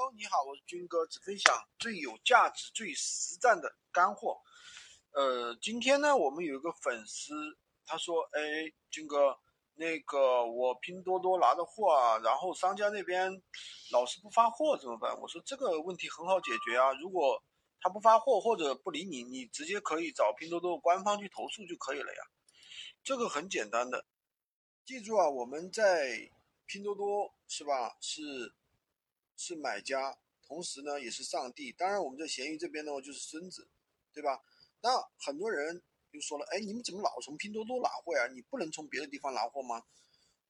哦你好，我是军哥，只分享最有价值、最实战的干货。呃，今天呢，我们有一个粉丝，他说：“哎，军哥，那个我拼多多拿的货啊，然后商家那边老是不发货，怎么办？”我说：“这个问题很好解决啊，如果他不发货或者不理你，你直接可以找拼多多官方去投诉就可以了呀，这个很简单的。记住啊，我们在拼多多是吧？是。”是买家，同时呢也是上帝。当然，我们在闲鱼这边呢就是孙子，对吧？那很多人就说了，哎，你们怎么老从拼多多拿货呀？你不能从别的地方拿货吗？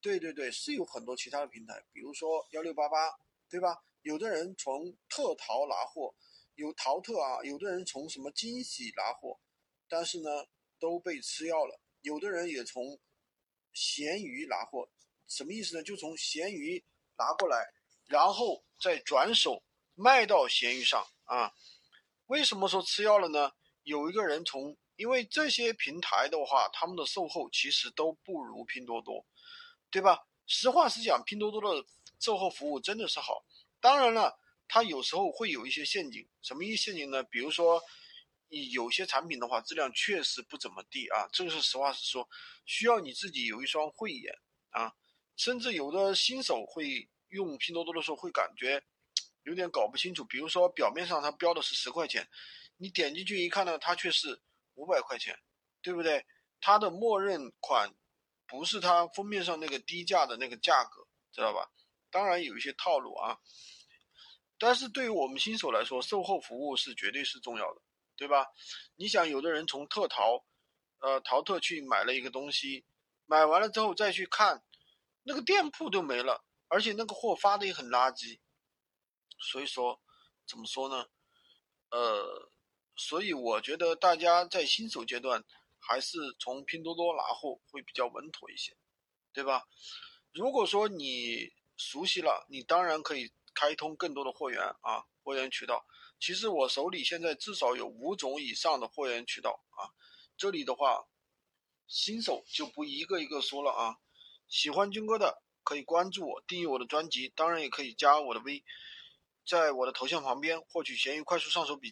对对对，是有很多其他的平台，比如说幺六八八，对吧？有的人从特淘拿货，有淘特啊，有的人从什么惊喜拿货，但是呢都被吃药了。有的人也从闲鱼拿货，什么意思呢？就从闲鱼拿过来。然后再转手卖到闲鱼上啊？为什么说吃药了呢？有一个人从，因为这些平台的话，他们的售后其实都不如拼多多，对吧？实话实讲，拼多多的售后服务真的是好。当然了，它有时候会有一些陷阱。什么一陷阱呢？比如说，有些产品的话，质量确实不怎么地啊，这个是实话实说，需要你自己有一双慧眼啊。甚至有的新手会。用拼多多的时候会感觉有点搞不清楚，比如说表面上它标的是十块钱，你点进去一看呢，它却是五百块钱，对不对？它的默认款不是它封面上那个低价的那个价格，知道吧？当然有一些套路啊，但是对于我们新手来说，售后服务是绝对是重要的，对吧？你想，有的人从特淘，呃，淘特去买了一个东西，买完了之后再去看，那个店铺都没了。而且那个货发的也很垃圾，所以说怎么说呢？呃，所以我觉得大家在新手阶段还是从拼多多拿货会比较稳妥一些，对吧？如果说你熟悉了，你当然可以开通更多的货源啊，货源渠道。其实我手里现在至少有五种以上的货源渠道啊。这里的话，新手就不一个一个说了啊。喜欢军哥的。可以关注我，订阅我的专辑，当然也可以加我的微，在我的头像旁边获取闲鱼快速上手笔。